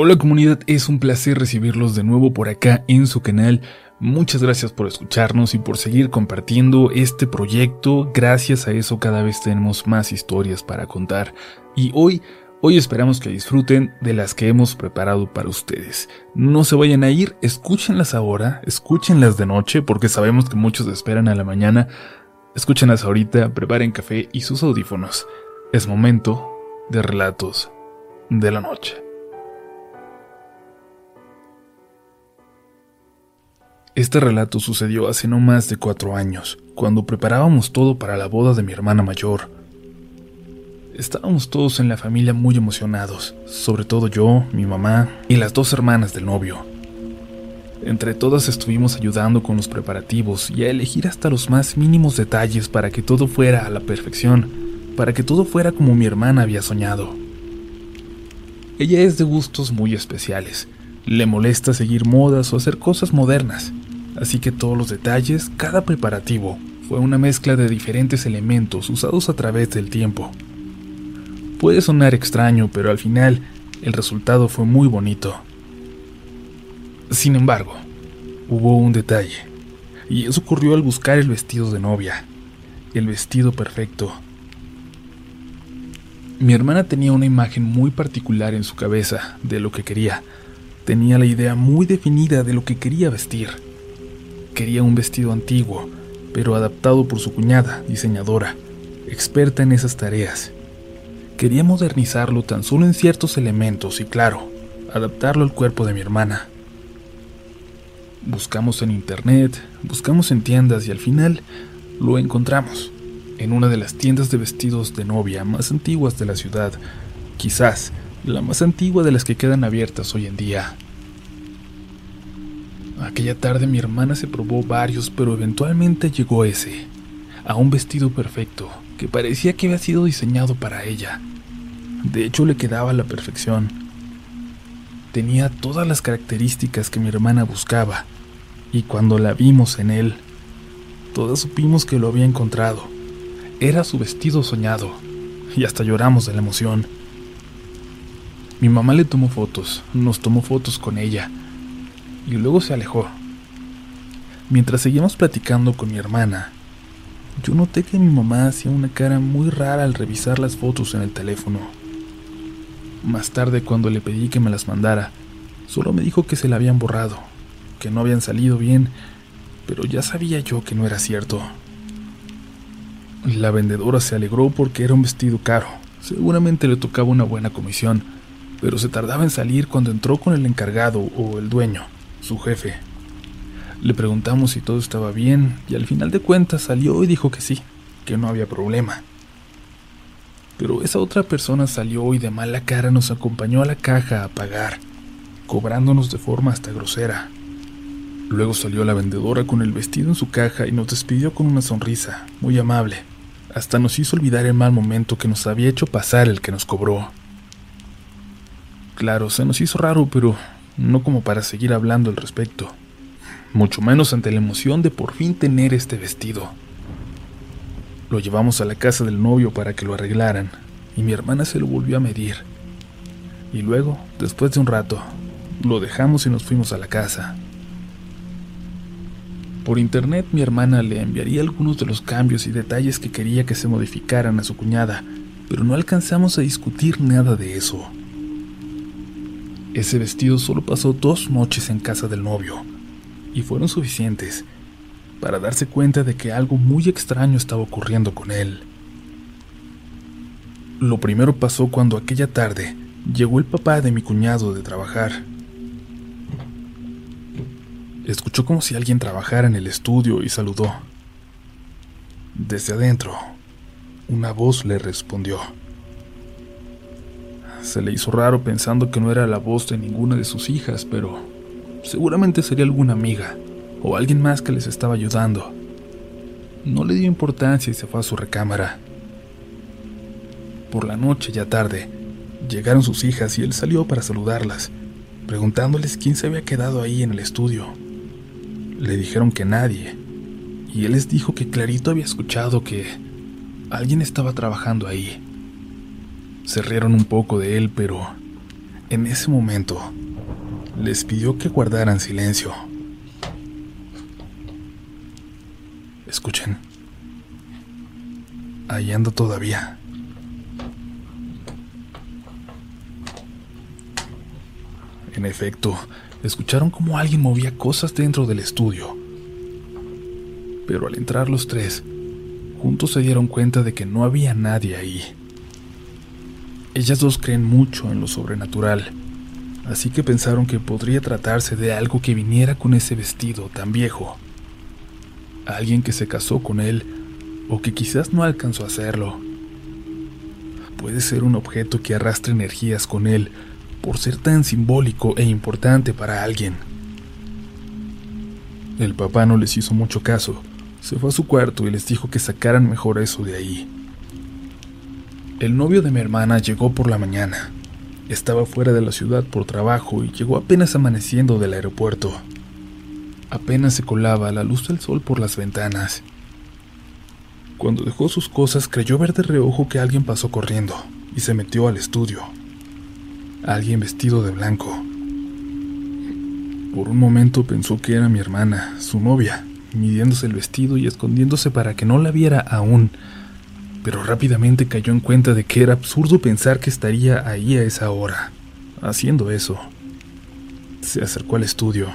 Hola comunidad, es un placer recibirlos de nuevo por acá en su canal. Muchas gracias por escucharnos y por seguir compartiendo este proyecto. Gracias a eso cada vez tenemos más historias para contar. Y hoy, hoy esperamos que disfruten de las que hemos preparado para ustedes. No se vayan a ir, escúchenlas ahora, escúchenlas de noche porque sabemos que muchos esperan a la mañana. Escúchenlas ahorita, preparen café y sus audífonos. Es momento de relatos de la noche. Este relato sucedió hace no más de cuatro años, cuando preparábamos todo para la boda de mi hermana mayor. Estábamos todos en la familia muy emocionados, sobre todo yo, mi mamá y las dos hermanas del novio. Entre todas estuvimos ayudando con los preparativos y a elegir hasta los más mínimos detalles para que todo fuera a la perfección, para que todo fuera como mi hermana había soñado. Ella es de gustos muy especiales. Le molesta seguir modas o hacer cosas modernas así que todos los detalles, cada preparativo, fue una mezcla de diferentes elementos usados a través del tiempo. Puede sonar extraño, pero al final el resultado fue muy bonito. Sin embargo, hubo un detalle, y eso ocurrió al buscar el vestido de novia, el vestido perfecto. Mi hermana tenía una imagen muy particular en su cabeza de lo que quería. Tenía la idea muy definida de lo que quería vestir quería un vestido antiguo, pero adaptado por su cuñada, diseñadora, experta en esas tareas. Quería modernizarlo tan solo en ciertos elementos y, claro, adaptarlo al cuerpo de mi hermana. Buscamos en internet, buscamos en tiendas y al final lo encontramos en una de las tiendas de vestidos de novia más antiguas de la ciudad, quizás la más antigua de las que quedan abiertas hoy en día. Aquella tarde mi hermana se probó varios, pero eventualmente llegó ese, a un vestido perfecto, que parecía que había sido diseñado para ella. De hecho, le quedaba a la perfección. Tenía todas las características que mi hermana buscaba, y cuando la vimos en él, todas supimos que lo había encontrado. Era su vestido soñado, y hasta lloramos de la emoción. Mi mamá le tomó fotos, nos tomó fotos con ella, y luego se alejó. Mientras seguíamos platicando con mi hermana, yo noté que mi mamá hacía una cara muy rara al revisar las fotos en el teléfono. Más tarde, cuando le pedí que me las mandara, solo me dijo que se la habían borrado, que no habían salido bien, pero ya sabía yo que no era cierto. La vendedora se alegró porque era un vestido caro, seguramente le tocaba una buena comisión, pero se tardaba en salir cuando entró con el encargado o el dueño su jefe. Le preguntamos si todo estaba bien y al final de cuentas salió y dijo que sí, que no había problema. Pero esa otra persona salió y de mala cara nos acompañó a la caja a pagar, cobrándonos de forma hasta grosera. Luego salió la vendedora con el vestido en su caja y nos despidió con una sonrisa, muy amable. Hasta nos hizo olvidar el mal momento que nos había hecho pasar el que nos cobró. Claro, se nos hizo raro, pero no como para seguir hablando al respecto, mucho menos ante la emoción de por fin tener este vestido. Lo llevamos a la casa del novio para que lo arreglaran y mi hermana se lo volvió a medir. Y luego, después de un rato, lo dejamos y nos fuimos a la casa. Por internet mi hermana le enviaría algunos de los cambios y detalles que quería que se modificaran a su cuñada, pero no alcanzamos a discutir nada de eso. Ese vestido solo pasó dos noches en casa del novio, y fueron suficientes para darse cuenta de que algo muy extraño estaba ocurriendo con él. Lo primero pasó cuando aquella tarde llegó el papá de mi cuñado de trabajar. Escuchó como si alguien trabajara en el estudio y saludó. Desde adentro, una voz le respondió. Se le hizo raro pensando que no era la voz de ninguna de sus hijas, pero seguramente sería alguna amiga o alguien más que les estaba ayudando. No le dio importancia y se fue a su recámara. Por la noche, ya tarde, llegaron sus hijas y él salió para saludarlas, preguntándoles quién se había quedado ahí en el estudio. Le dijeron que nadie, y él les dijo que clarito había escuchado que alguien estaba trabajando ahí. Se rieron un poco de él, pero En ese momento, les pidió que guardaran silencio. Escuchen. Ahí anda todavía. En efecto, escucharon como alguien movía cosas dentro del estudio. Pero al entrar los tres, juntos se dieron cuenta de que no había nadie ahí. Ellas dos creen mucho en lo sobrenatural, así que pensaron que podría tratarse de algo que viniera con ese vestido tan viejo. Alguien que se casó con él o que quizás no alcanzó a hacerlo. Puede ser un objeto que arrastre energías con él por ser tan simbólico e importante para alguien. El papá no les hizo mucho caso. Se fue a su cuarto y les dijo que sacaran mejor eso de ahí. El novio de mi hermana llegó por la mañana. Estaba fuera de la ciudad por trabajo y llegó apenas amaneciendo del aeropuerto. Apenas se colaba la luz del sol por las ventanas. Cuando dejó sus cosas creyó ver de reojo que alguien pasó corriendo y se metió al estudio. Alguien vestido de blanco. Por un momento pensó que era mi hermana, su novia, midiéndose el vestido y escondiéndose para que no la viera aún, pero rápidamente cayó en cuenta de que era absurdo pensar que estaría ahí a esa hora, haciendo eso. Se acercó al estudio.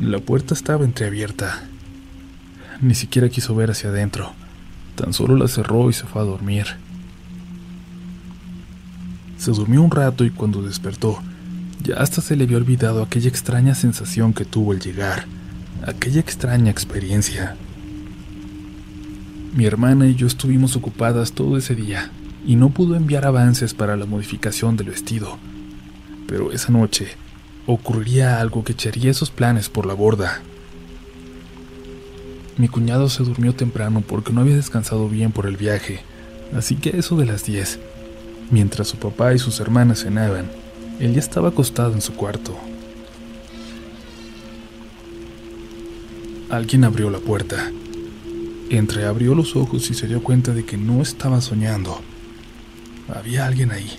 La puerta estaba entreabierta. Ni siquiera quiso ver hacia adentro. Tan solo la cerró y se fue a dormir. Se durmió un rato y cuando despertó, ya hasta se le había olvidado aquella extraña sensación que tuvo al llegar, aquella extraña experiencia. Mi hermana y yo estuvimos ocupadas todo ese día y no pudo enviar avances para la modificación del vestido. Pero esa noche ocurriría algo que echaría esos planes por la borda. Mi cuñado se durmió temprano porque no había descansado bien por el viaje, así que a eso de las 10, mientras su papá y sus hermanas cenaban, él ya estaba acostado en su cuarto. Alguien abrió la puerta. Entreabrió los ojos y se dio cuenta de que no estaba soñando. Había alguien ahí.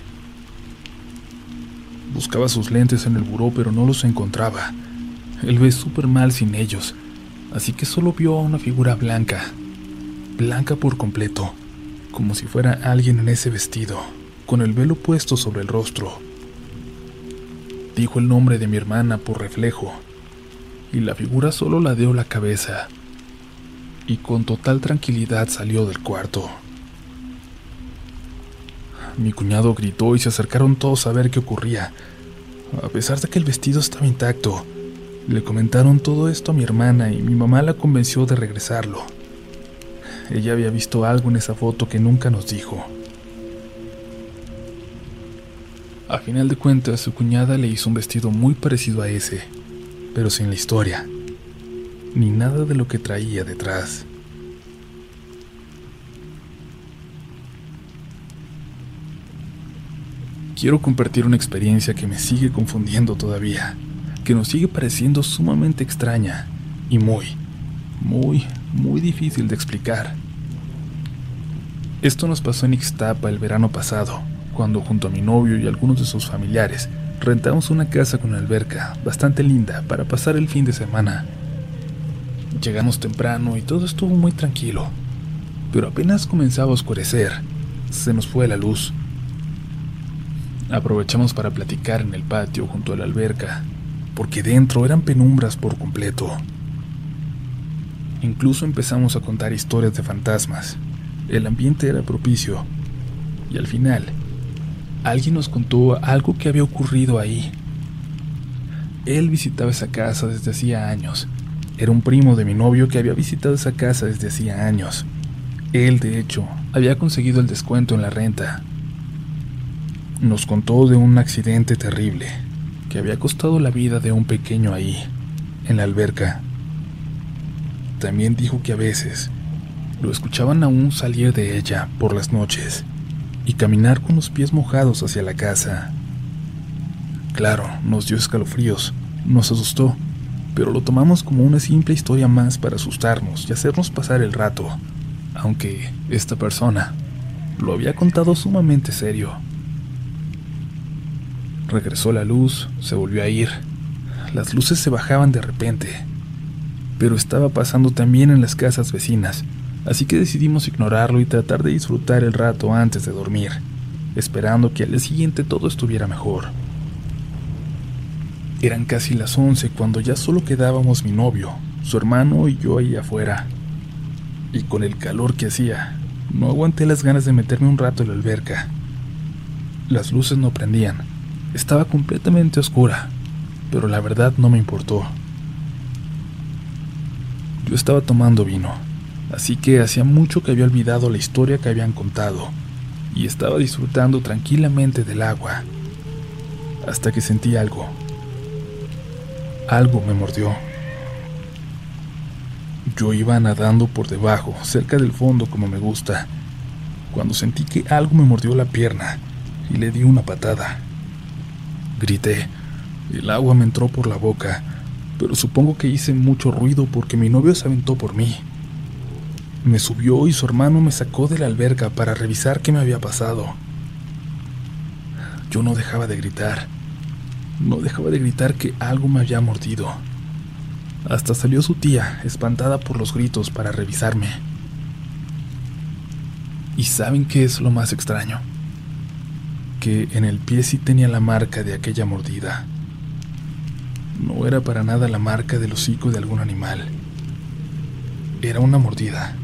Buscaba sus lentes en el buró pero no los encontraba. Él ve súper mal sin ellos así que solo vio a una figura blanca, blanca por completo, como si fuera alguien en ese vestido, con el velo puesto sobre el rostro. Dijo el nombre de mi hermana por reflejo, y la figura solo ladeó la cabeza, y con total tranquilidad salió del cuarto. Mi cuñado gritó y se acercaron todos a ver qué ocurría. A pesar de que el vestido estaba intacto, le comentaron todo esto a mi hermana y mi mamá la convenció de regresarlo. Ella había visto algo en esa foto que nunca nos dijo. A final de cuentas, su cuñada le hizo un vestido muy parecido a ese, pero sin la historia, ni nada de lo que traía detrás. Quiero compartir una experiencia que me sigue confundiendo todavía que nos sigue pareciendo sumamente extraña y muy, muy, muy difícil de explicar. Esto nos pasó en Ixtapa el verano pasado, cuando junto a mi novio y algunos de sus familiares rentamos una casa con alberca bastante linda para pasar el fin de semana. Llegamos temprano y todo estuvo muy tranquilo, pero apenas comenzaba a oscurecer, se nos fue la luz. Aprovechamos para platicar en el patio junto a la alberca porque dentro eran penumbras por completo. Incluso empezamos a contar historias de fantasmas. El ambiente era propicio. Y al final, alguien nos contó algo que había ocurrido ahí. Él visitaba esa casa desde hacía años. Era un primo de mi novio que había visitado esa casa desde hacía años. Él, de hecho, había conseguido el descuento en la renta. Nos contó de un accidente terrible que había costado la vida de un pequeño ahí, en la alberca. También dijo que a veces lo escuchaban aún salir de ella por las noches y caminar con los pies mojados hacia la casa. Claro, nos dio escalofríos, nos asustó, pero lo tomamos como una simple historia más para asustarnos y hacernos pasar el rato, aunque esta persona lo había contado sumamente serio. Regresó la luz, se volvió a ir. Las luces se bajaban de repente. Pero estaba pasando también en las casas vecinas, así que decidimos ignorarlo y tratar de disfrutar el rato antes de dormir, esperando que al día siguiente todo estuviera mejor. Eran casi las once cuando ya solo quedábamos mi novio, su hermano y yo ahí afuera. Y con el calor que hacía, no aguanté las ganas de meterme un rato en la alberca. Las luces no prendían, estaba completamente oscura, pero la verdad no me importó. Yo estaba tomando vino, así que hacía mucho que había olvidado la historia que habían contado, y estaba disfrutando tranquilamente del agua, hasta que sentí algo. Algo me mordió. Yo iba nadando por debajo, cerca del fondo como me gusta, cuando sentí que algo me mordió la pierna y le di una patada. Grité. El agua me entró por la boca, pero supongo que hice mucho ruido porque mi novio se aventó por mí. Me subió y su hermano me sacó de la alberca para revisar qué me había pasado. Yo no dejaba de gritar. No dejaba de gritar que algo me había mordido. Hasta salió su tía, espantada por los gritos, para revisarme. ¿Y saben qué es lo más extraño? Que en el pie sí tenía la marca de aquella mordida. No era para nada la marca del hocico de algún animal. Era una mordida,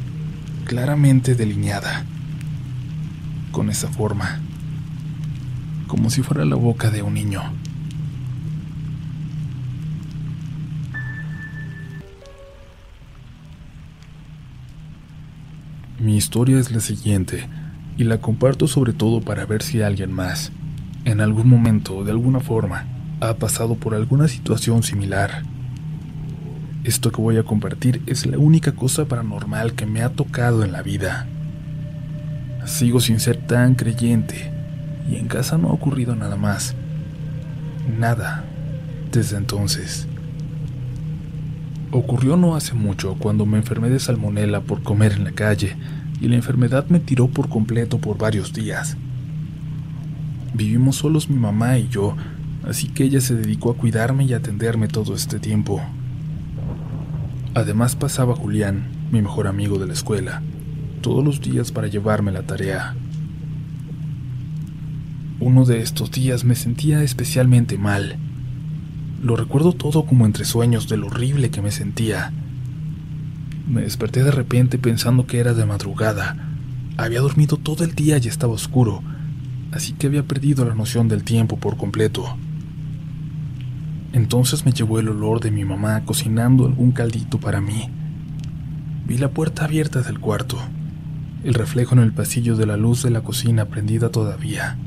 claramente delineada, con esa forma, como si fuera la boca de un niño. Mi historia es la siguiente, y la comparto sobre todo para ver si alguien más, en algún momento, de alguna forma, ha pasado por alguna situación similar. Esto que voy a compartir es la única cosa paranormal que me ha tocado en la vida. Sigo sin ser tan creyente, y en casa no ha ocurrido nada más. Nada desde entonces. Ocurrió no hace mucho cuando me enfermé de salmonela por comer en la calle y la enfermedad me tiró por completo por varios días. Vivimos solos mi mamá y yo, así que ella se dedicó a cuidarme y atenderme todo este tiempo. Además pasaba Julián, mi mejor amigo de la escuela, todos los días para llevarme la tarea. Uno de estos días me sentía especialmente mal lo recuerdo todo como entre sueños de lo horrible que me sentía. Me desperté de repente pensando que era de madrugada. Había dormido todo el día y estaba oscuro, así que había perdido la noción del tiempo por completo. Entonces me llevó el olor de mi mamá cocinando algún caldito para mí. Vi la puerta abierta del cuarto, el reflejo en el pasillo de la luz de la cocina prendida todavía.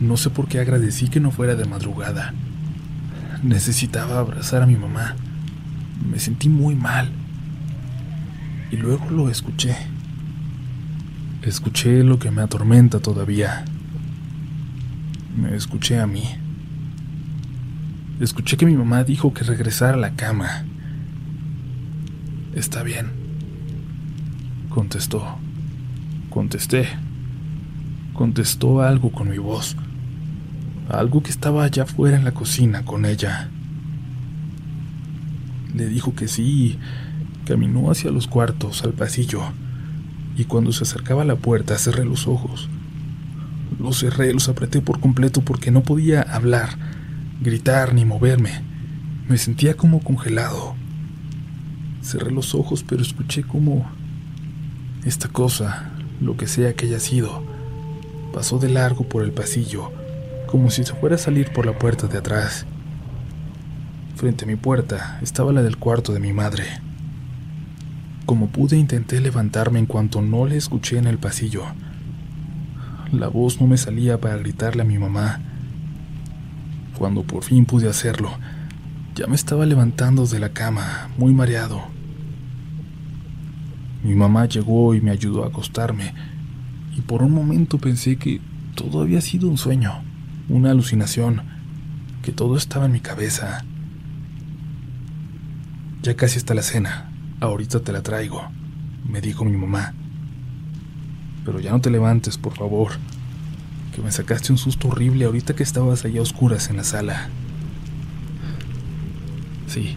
No sé por qué agradecí que no fuera de madrugada. Necesitaba abrazar a mi mamá. Me sentí muy mal. Y luego lo escuché. Escuché lo que me atormenta todavía. Me escuché a mí. Escuché que mi mamá dijo que regresara a la cama. Está bien. Contestó. Contesté. Contestó algo con mi voz algo que estaba allá afuera en la cocina con ella. Le dijo que sí, caminó hacia los cuartos, al pasillo, y cuando se acercaba a la puerta cerré los ojos. Los cerré, los apreté por completo porque no podía hablar, gritar ni moverme. Me sentía como congelado. Cerré los ojos, pero escuché como esta cosa, lo que sea que haya sido, pasó de largo por el pasillo como si se fuera a salir por la puerta de atrás. Frente a mi puerta estaba la del cuarto de mi madre. Como pude intenté levantarme en cuanto no le escuché en el pasillo. La voz no me salía para gritarle a mi mamá. Cuando por fin pude hacerlo, ya me estaba levantando de la cama, muy mareado. Mi mamá llegó y me ayudó a acostarme, y por un momento pensé que todo había sido un sueño una alucinación, que todo estaba en mi cabeza. Ya casi está la cena, ahorita te la traigo, me dijo mi mamá. Pero ya no te levantes, por favor, que me sacaste un susto horrible ahorita que estabas allá a oscuras en la sala. Sí,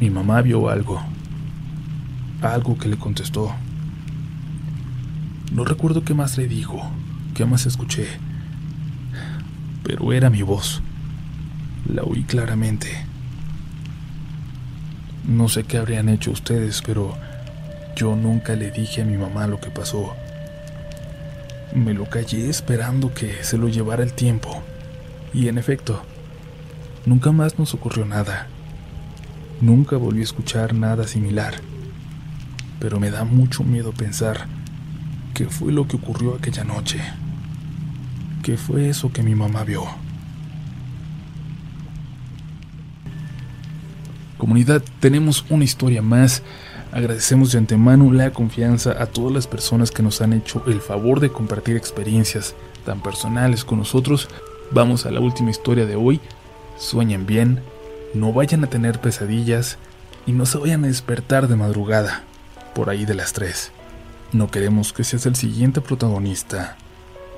mi mamá vio algo. Algo que le contestó. No recuerdo qué más le dijo, qué más escuché. Pero era mi voz. La oí claramente. No sé qué habrían hecho ustedes, pero yo nunca le dije a mi mamá lo que pasó. Me lo callé esperando que se lo llevara el tiempo. Y en efecto, nunca más nos ocurrió nada. Nunca volví a escuchar nada similar. Pero me da mucho miedo pensar qué fue lo que ocurrió aquella noche. ¿Qué fue eso que mi mamá vio? Comunidad, tenemos una historia más. Agradecemos de antemano la confianza a todas las personas que nos han hecho el favor de compartir experiencias tan personales con nosotros. Vamos a la última historia de hoy. Sueñen bien, no vayan a tener pesadillas y no se vayan a despertar de madrugada, por ahí de las 3. No queremos que seas el siguiente protagonista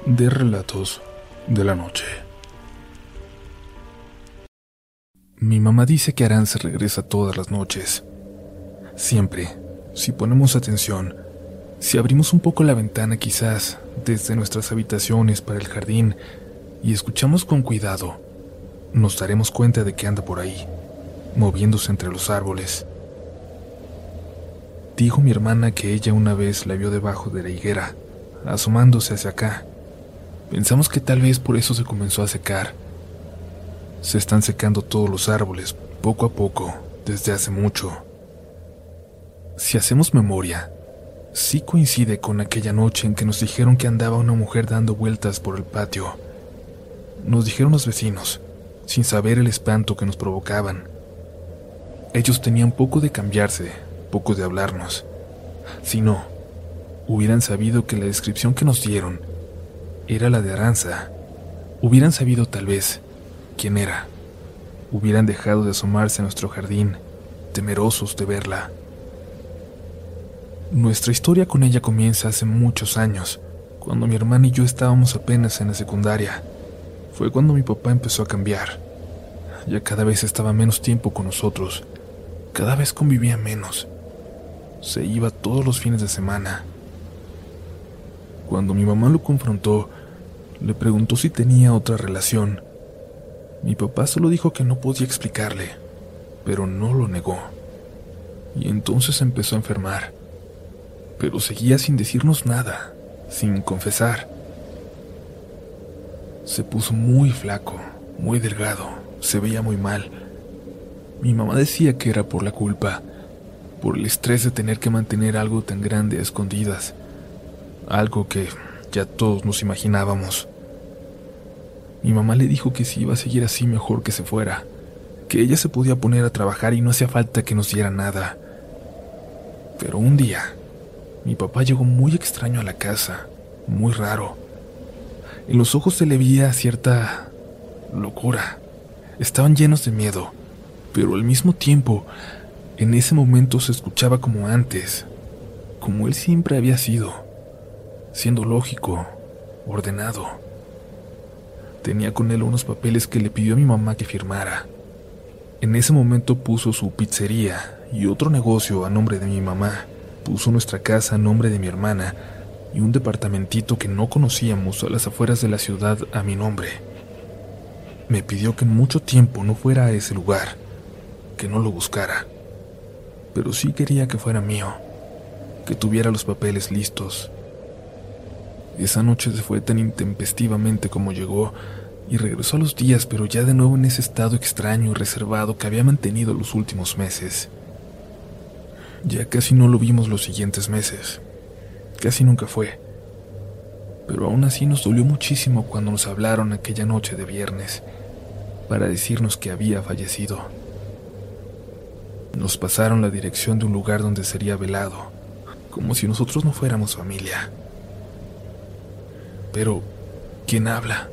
de Relatos de la Noche. Mi mamá dice que Aranza regresa todas las noches. Siempre, si ponemos atención, si abrimos un poco la ventana quizás desde nuestras habitaciones para el jardín y escuchamos con cuidado, nos daremos cuenta de que anda por ahí, moviéndose entre los árboles. Dijo mi hermana que ella una vez la vio debajo de la higuera, asomándose hacia acá. Pensamos que tal vez por eso se comenzó a secar. Se están secando todos los árboles, poco a poco, desde hace mucho. Si hacemos memoria, sí coincide con aquella noche en que nos dijeron que andaba una mujer dando vueltas por el patio. Nos dijeron los vecinos, sin saber el espanto que nos provocaban. Ellos tenían poco de cambiarse, poco de hablarnos. Si no, hubieran sabido que la descripción que nos dieron era la de Aranza. Hubieran sabido tal vez quién era. Hubieran dejado de asomarse a nuestro jardín, temerosos de verla. Nuestra historia con ella comienza hace muchos años, cuando mi hermana y yo estábamos apenas en la secundaria. Fue cuando mi papá empezó a cambiar. Ya cada vez estaba menos tiempo con nosotros. Cada vez convivía menos. Se iba todos los fines de semana. Cuando mi mamá lo confrontó, le preguntó si tenía otra relación. Mi papá solo dijo que no podía explicarle, pero no lo negó. Y entonces empezó a enfermar. Pero seguía sin decirnos nada, sin confesar. Se puso muy flaco, muy delgado, se veía muy mal. Mi mamá decía que era por la culpa, por el estrés de tener que mantener algo tan grande a escondidas, algo que ya todos nos imaginábamos. Mi mamá le dijo que si iba a seguir así mejor que se fuera, que ella se podía poner a trabajar y no hacía falta que nos diera nada. Pero un día, mi papá llegó muy extraño a la casa, muy raro. En los ojos se le veía cierta locura. Estaban llenos de miedo, pero al mismo tiempo, en ese momento se escuchaba como antes, como él siempre había sido, siendo lógico, ordenado. Tenía con él unos papeles que le pidió a mi mamá que firmara. En ese momento puso su pizzería y otro negocio a nombre de mi mamá. Puso nuestra casa a nombre de mi hermana y un departamentito que no conocíamos a las afueras de la ciudad a mi nombre. Me pidió que en mucho tiempo no fuera a ese lugar, que no lo buscara, pero sí quería que fuera mío, que tuviera los papeles listos. Esa noche se fue tan intempestivamente como llegó y regresó a los días, pero ya de nuevo en ese estado extraño y reservado que había mantenido los últimos meses. Ya casi no lo vimos los siguientes meses. Casi nunca fue. Pero aún así nos dolió muchísimo cuando nos hablaron aquella noche de viernes para decirnos que había fallecido. Nos pasaron la dirección de un lugar donde sería velado, como si nosotros no fuéramos familia. Pero, ¿quién habla?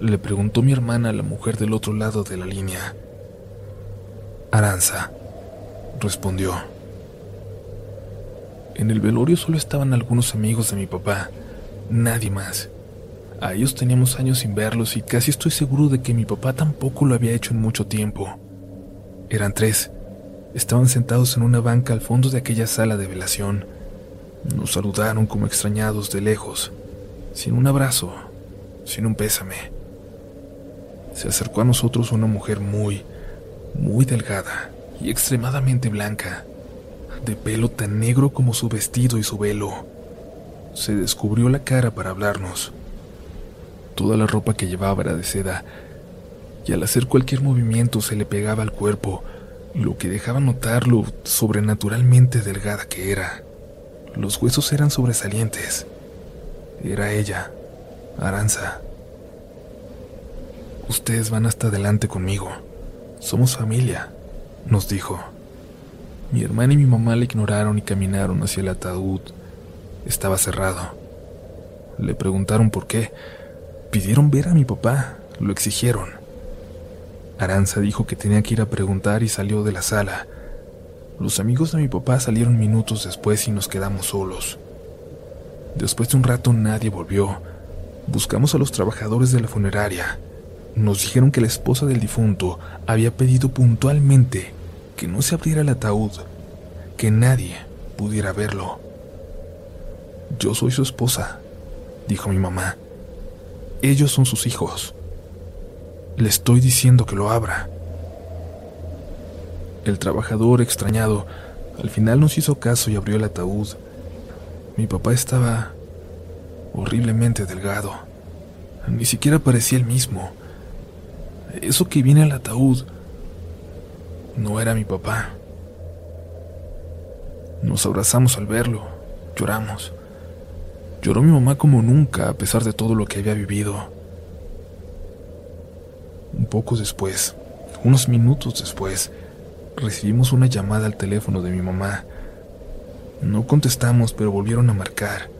Le preguntó mi hermana a la mujer del otro lado de la línea. Aranza, respondió. En el velorio solo estaban algunos amigos de mi papá, nadie más. A ellos teníamos años sin verlos y casi estoy seguro de que mi papá tampoco lo había hecho en mucho tiempo. Eran tres. Estaban sentados en una banca al fondo de aquella sala de velación. Nos saludaron como extrañados de lejos, sin un abrazo, sin un pésame. Se acercó a nosotros una mujer muy, muy delgada y extremadamente blanca, de pelo tan negro como su vestido y su velo. Se descubrió la cara para hablarnos. Toda la ropa que llevaba era de seda, y al hacer cualquier movimiento se le pegaba al cuerpo, lo que dejaba notar lo sobrenaturalmente delgada que era. Los huesos eran sobresalientes. Era ella, Aranza. Ustedes van hasta adelante conmigo. Somos familia, nos dijo. Mi hermana y mi mamá le ignoraron y caminaron hacia el ataúd. Estaba cerrado. Le preguntaron por qué. Pidieron ver a mi papá, lo exigieron. Aranza dijo que tenía que ir a preguntar y salió de la sala. Los amigos de mi papá salieron minutos después y nos quedamos solos. Después de un rato nadie volvió. Buscamos a los trabajadores de la funeraria. Nos dijeron que la esposa del difunto había pedido puntualmente que no se abriera el ataúd, que nadie pudiera verlo. Yo soy su esposa, dijo mi mamá. Ellos son sus hijos. Le estoy diciendo que lo abra. El trabajador, extrañado, al final nos hizo caso y abrió el ataúd. Mi papá estaba horriblemente delgado. Ni siquiera parecía el mismo. Eso que viene al ataúd no era mi papá. Nos abrazamos al verlo, lloramos. Lloró mi mamá como nunca a pesar de todo lo que había vivido. Un poco después, unos minutos después, recibimos una llamada al teléfono de mi mamá. No contestamos, pero volvieron a marcar.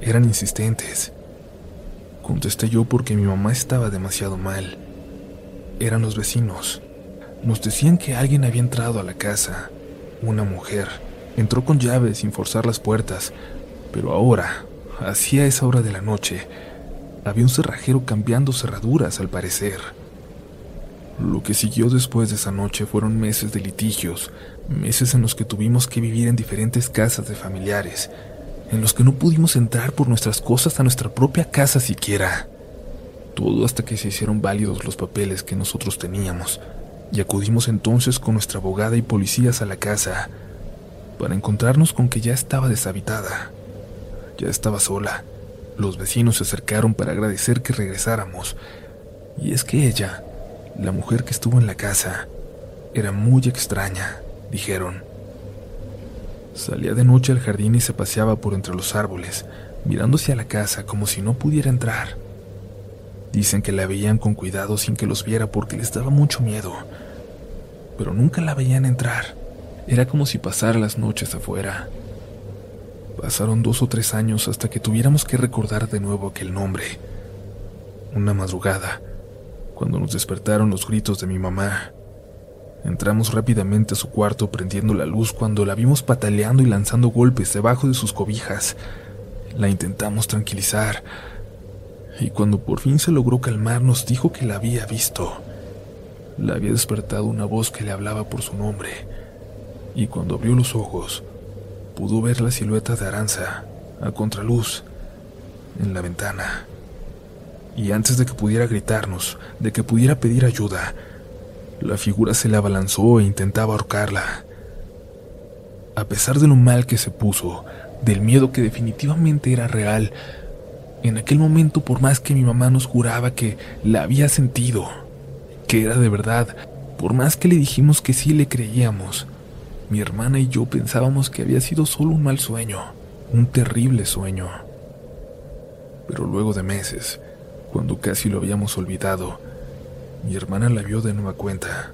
Eran insistentes. Contesté yo porque mi mamá estaba demasiado mal. Eran los vecinos. Nos decían que alguien había entrado a la casa. Una mujer. Entró con llaves sin forzar las puertas, pero ahora, hacia esa hora de la noche, había un cerrajero cambiando cerraduras al parecer. Lo que siguió después de esa noche fueron meses de litigios, meses en los que tuvimos que vivir en diferentes casas de familiares, en los que no pudimos entrar por nuestras cosas a nuestra propia casa siquiera. Todo hasta que se hicieron válidos los papeles que nosotros teníamos, y acudimos entonces con nuestra abogada y policías a la casa para encontrarnos con que ya estaba deshabitada. Ya estaba sola. Los vecinos se acercaron para agradecer que regresáramos. Y es que ella, la mujer que estuvo en la casa, era muy extraña, dijeron. Salía de noche al jardín y se paseaba por entre los árboles, mirándose a la casa como si no pudiera entrar. Dicen que la veían con cuidado sin que los viera porque les daba mucho miedo, pero nunca la veían entrar. Era como si pasara las noches afuera. Pasaron dos o tres años hasta que tuviéramos que recordar de nuevo aquel nombre. Una madrugada, cuando nos despertaron los gritos de mi mamá. Entramos rápidamente a su cuarto prendiendo la luz cuando la vimos pataleando y lanzando golpes debajo de sus cobijas. La intentamos tranquilizar y cuando por fin se logró calmar nos dijo que la había visto. La había despertado una voz que le hablaba por su nombre y cuando abrió los ojos pudo ver la silueta de Aranza a contraluz en la ventana. Y antes de que pudiera gritarnos, de que pudiera pedir ayuda, la figura se le abalanzó e intentaba ahorcarla. A pesar de lo mal que se puso, del miedo que definitivamente era real, en aquel momento por más que mi mamá nos juraba que la había sentido, que era de verdad, por más que le dijimos que sí le creíamos, mi hermana y yo pensábamos que había sido solo un mal sueño, un terrible sueño. Pero luego de meses, cuando casi lo habíamos olvidado, mi hermana la vio de nueva cuenta.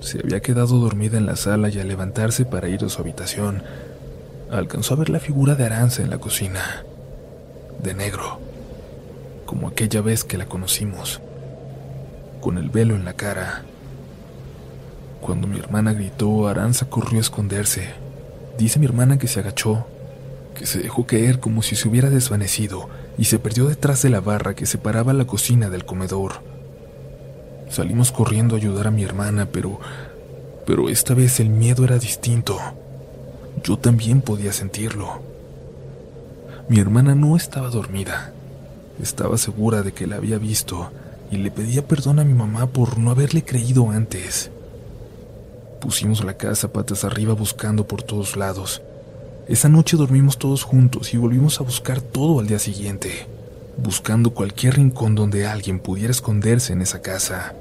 Se había quedado dormida en la sala y al levantarse para ir a su habitación, alcanzó a ver la figura de Aranza en la cocina, de negro, como aquella vez que la conocimos, con el velo en la cara. Cuando mi hermana gritó, Aranza corrió a esconderse. Dice mi hermana que se agachó, que se dejó caer como si se hubiera desvanecido y se perdió detrás de la barra que separaba la cocina del comedor. Salimos corriendo a ayudar a mi hermana, pero pero esta vez el miedo era distinto. Yo también podía sentirlo. Mi hermana no estaba dormida. Estaba segura de que la había visto y le pedía perdón a mi mamá por no haberle creído antes. Pusimos la casa patas arriba buscando por todos lados. Esa noche dormimos todos juntos y volvimos a buscar todo al día siguiente, buscando cualquier rincón donde alguien pudiera esconderse en esa casa.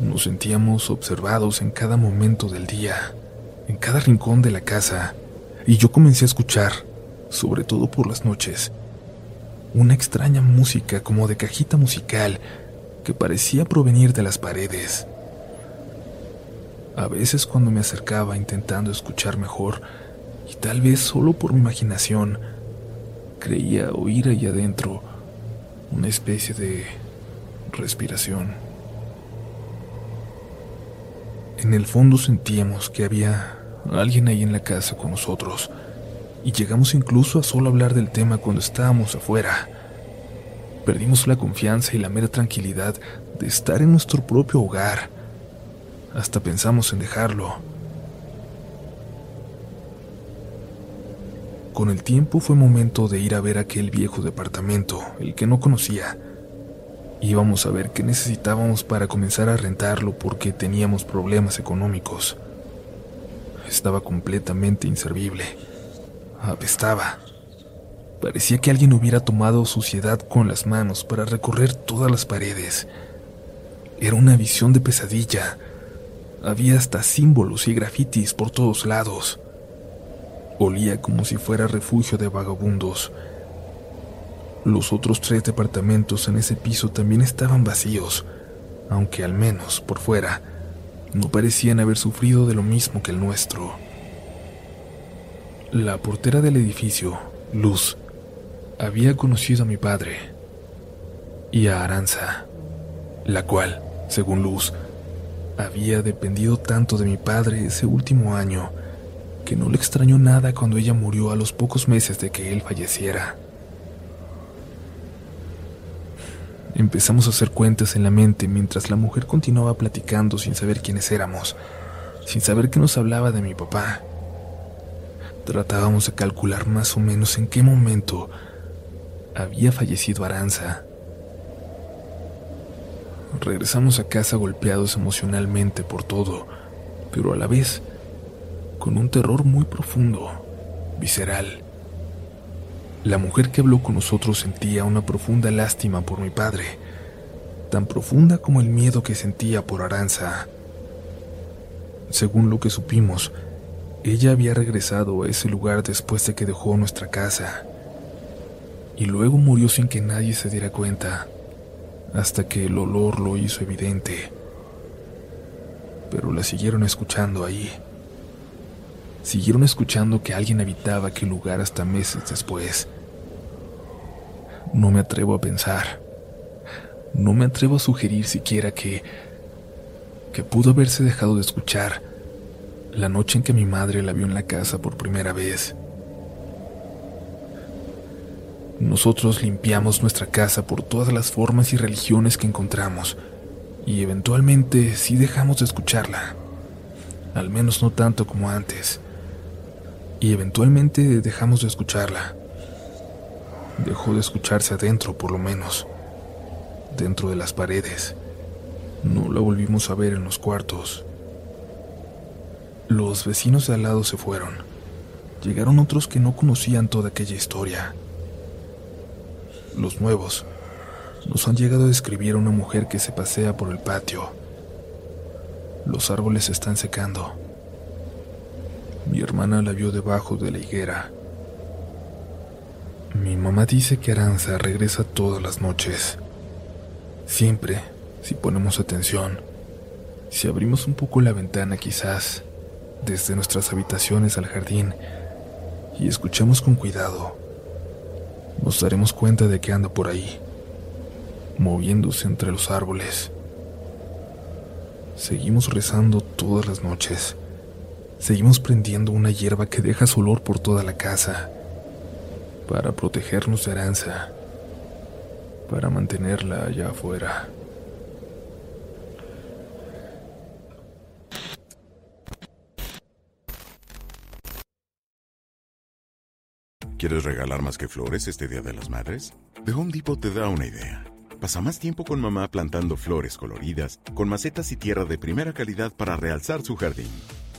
Nos sentíamos observados en cada momento del día, en cada rincón de la casa, y yo comencé a escuchar, sobre todo por las noches, una extraña música como de cajita musical que parecía provenir de las paredes. A veces cuando me acercaba intentando escuchar mejor, y tal vez solo por mi imaginación, creía oír ahí adentro una especie de respiración. En el fondo sentíamos que había alguien ahí en la casa con nosotros, y llegamos incluso a solo hablar del tema cuando estábamos afuera. Perdimos la confianza y la mera tranquilidad de estar en nuestro propio hogar. Hasta pensamos en dejarlo. Con el tiempo fue momento de ir a ver aquel viejo departamento, el que no conocía, Íbamos a ver qué necesitábamos para comenzar a rentarlo porque teníamos problemas económicos. Estaba completamente inservible. Apestaba. Parecía que alguien hubiera tomado suciedad con las manos para recorrer todas las paredes. Era una visión de pesadilla. Había hasta símbolos y grafitis por todos lados. Olía como si fuera refugio de vagabundos los otros tres departamentos en ese piso también estaban vacíos, aunque al menos por fuera no parecían haber sufrido de lo mismo que el nuestro. La portera del edificio, Luz, había conocido a mi padre y a Aranza, la cual, según Luz, había dependido tanto de mi padre ese último año que no le extrañó nada cuando ella murió a los pocos meses de que él falleciera. Empezamos a hacer cuentas en la mente mientras la mujer continuaba platicando sin saber quiénes éramos, sin saber que nos hablaba de mi papá. Tratábamos de calcular más o menos en qué momento había fallecido Aranza. Regresamos a casa golpeados emocionalmente por todo, pero a la vez con un terror muy profundo, visceral. La mujer que habló con nosotros sentía una profunda lástima por mi padre, tan profunda como el miedo que sentía por Aranza. Según lo que supimos, ella había regresado a ese lugar después de que dejó nuestra casa, y luego murió sin que nadie se diera cuenta, hasta que el olor lo hizo evidente. Pero la siguieron escuchando ahí. Siguieron escuchando que alguien habitaba aquel lugar hasta meses después no me atrevo a pensar. No me atrevo a sugerir siquiera que que pudo haberse dejado de escuchar la noche en que mi madre la vio en la casa por primera vez. Nosotros limpiamos nuestra casa por todas las formas y religiones que encontramos y eventualmente sí dejamos de escucharla, al menos no tanto como antes, y eventualmente dejamos de escucharla. Dejó de escucharse adentro, por lo menos, dentro de las paredes. No la volvimos a ver en los cuartos. Los vecinos de al lado se fueron. Llegaron otros que no conocían toda aquella historia. Los nuevos nos han llegado a describir a una mujer que se pasea por el patio. Los árboles están secando. Mi hermana la vio debajo de la higuera. Mi mamá dice que Aranza regresa todas las noches. Siempre, si ponemos atención, si abrimos un poco la ventana quizás, desde nuestras habitaciones al jardín, y escuchamos con cuidado, nos daremos cuenta de que anda por ahí, moviéndose entre los árboles. Seguimos rezando todas las noches. Seguimos prendiendo una hierba que deja su olor por toda la casa para proteger nuestra heranza, para mantenerla allá afuera. ¿Quieres regalar más que flores este Día de las Madres? The Home Depot te da una idea. Pasa más tiempo con mamá plantando flores coloridas, con macetas y tierra de primera calidad para realzar su jardín.